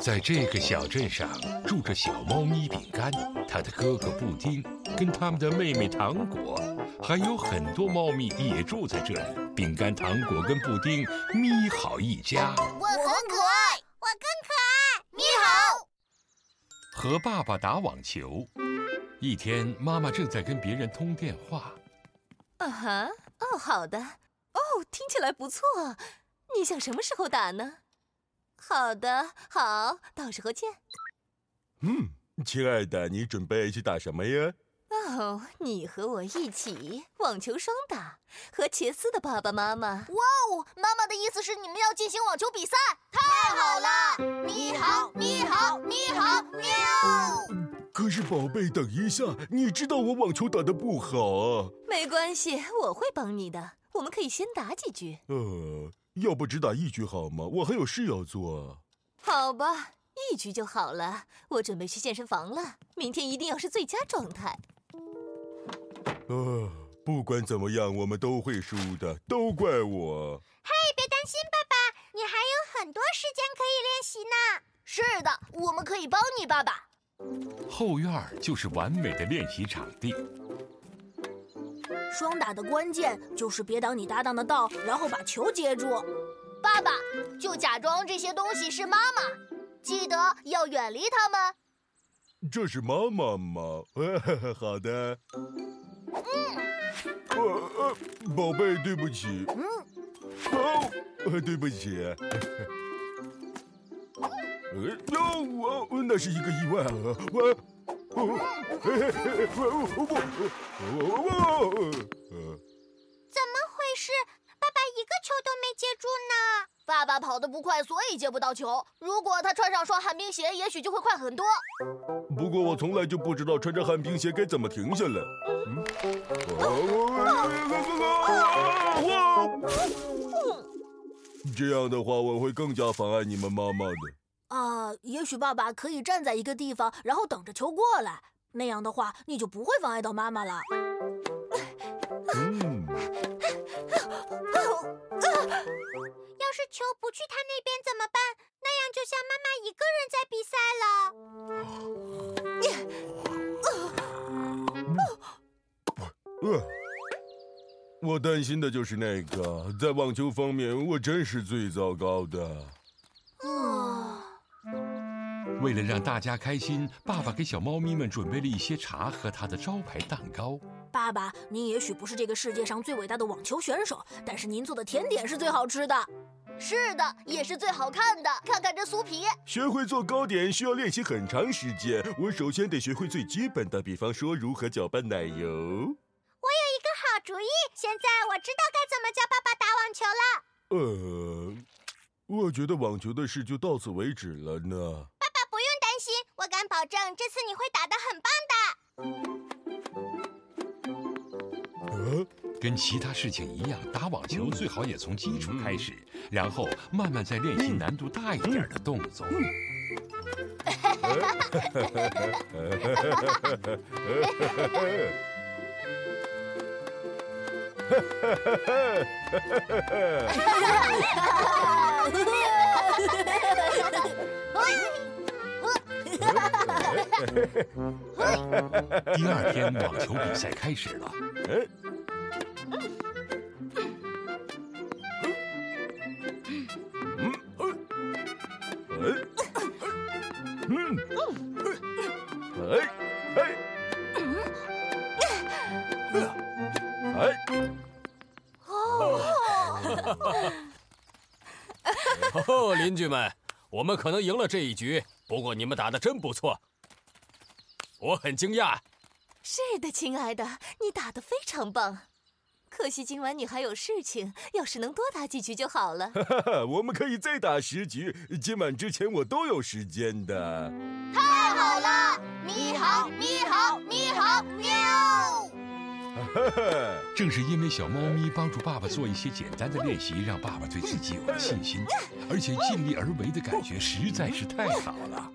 在这个小镇上住着小猫咪饼干，它的哥哥布丁，跟他们的妹妹糖果，还有很多猫咪也住在这里。饼干、糖果跟布丁，咪好一家。我很可爱，我更可爱。咪好。和爸爸打网球。一天，妈妈正在跟别人通电话。啊哈，哦，好的，哦，听起来不错。你想什么时候打呢？好的，好，到时候见。嗯，亲爱的，你准备去打什么呀？哦，你和我一起网球双打，和杰斯的爸爸妈妈。哇哦，妈妈的意思是你们要进行网球比赛，太好了！你好，你好，你好，喵！可是宝贝，等一下，你知道我网球打的不好啊。没关系，我会帮你的。我们可以先打几局。呃。要不只打一局好吗？我还有事要做。好吧，一局就好了。我准备去健身房了，明天一定要是最佳状态。啊，不管怎么样，我们都会输的，都怪我。嘿，别担心，爸爸，你还有很多时间可以练习呢。是的，我们可以帮你，爸爸。后院就是完美的练习场地。双打的关键就是别挡你搭档的道，然后把球接住。爸爸，就假装这些东西是妈妈，记得要远离他们。这是妈妈吗？好的。嗯。呃呃，宝贝，对不起。嗯。哦，对不起。呃，哟，我那是一个意外啊，我。怎么回事？爸爸一个球都没接住呢。爸爸跑得不快，所以接不到球。如果他穿上双旱冰鞋，也许就会快很多。不过我从来就不知道穿着旱冰鞋该怎么停下来。这样的话，我会更加妨碍你们妈妈的。啊，也许爸爸可以站在一个地方，然后等着球过来。那样的话，你就不会妨碍到妈妈了。嗯。要是球不去他那边怎么办？那样就像妈妈一个人在比赛了。呃，我担心的就是那个，在网球方面，我真是最糟糕的。为了让大家开心，爸爸给小猫咪们准备了一些茶和他的招牌蛋糕。爸爸，您也许不是这个世界上最伟大的网球选手，但是您做的甜点是最好吃的。是的，也是最好看的。看看这酥皮。学会做糕点需要练习很长时间。我首先得学会最基本的，比方说如何搅拌奶油。我有一个好主意，现在我知道该怎么教爸爸打网球了。呃，我觉得网球的事就到此为止了呢。这次你会打得很棒的。呃，跟其他事情一样，打网球最好也从基础开始，然后慢慢再练习难度大一点的动作。第二天网球比赛开始了。哦，邻居们，我们可能赢了这一局。不过你们打的真不错，我很惊讶。是的，亲爱的，你打的非常棒。可惜今晚你还有事情，要是能多打几局就好了。哈哈，我们可以再打十局，今晚之前我都有时间的。太好了！咪好，咪好，咪好，喵。正是因为小猫咪帮助爸爸做一些简单的练习，让爸爸对自己有了信心，而且尽力而为的感觉实在是太好了。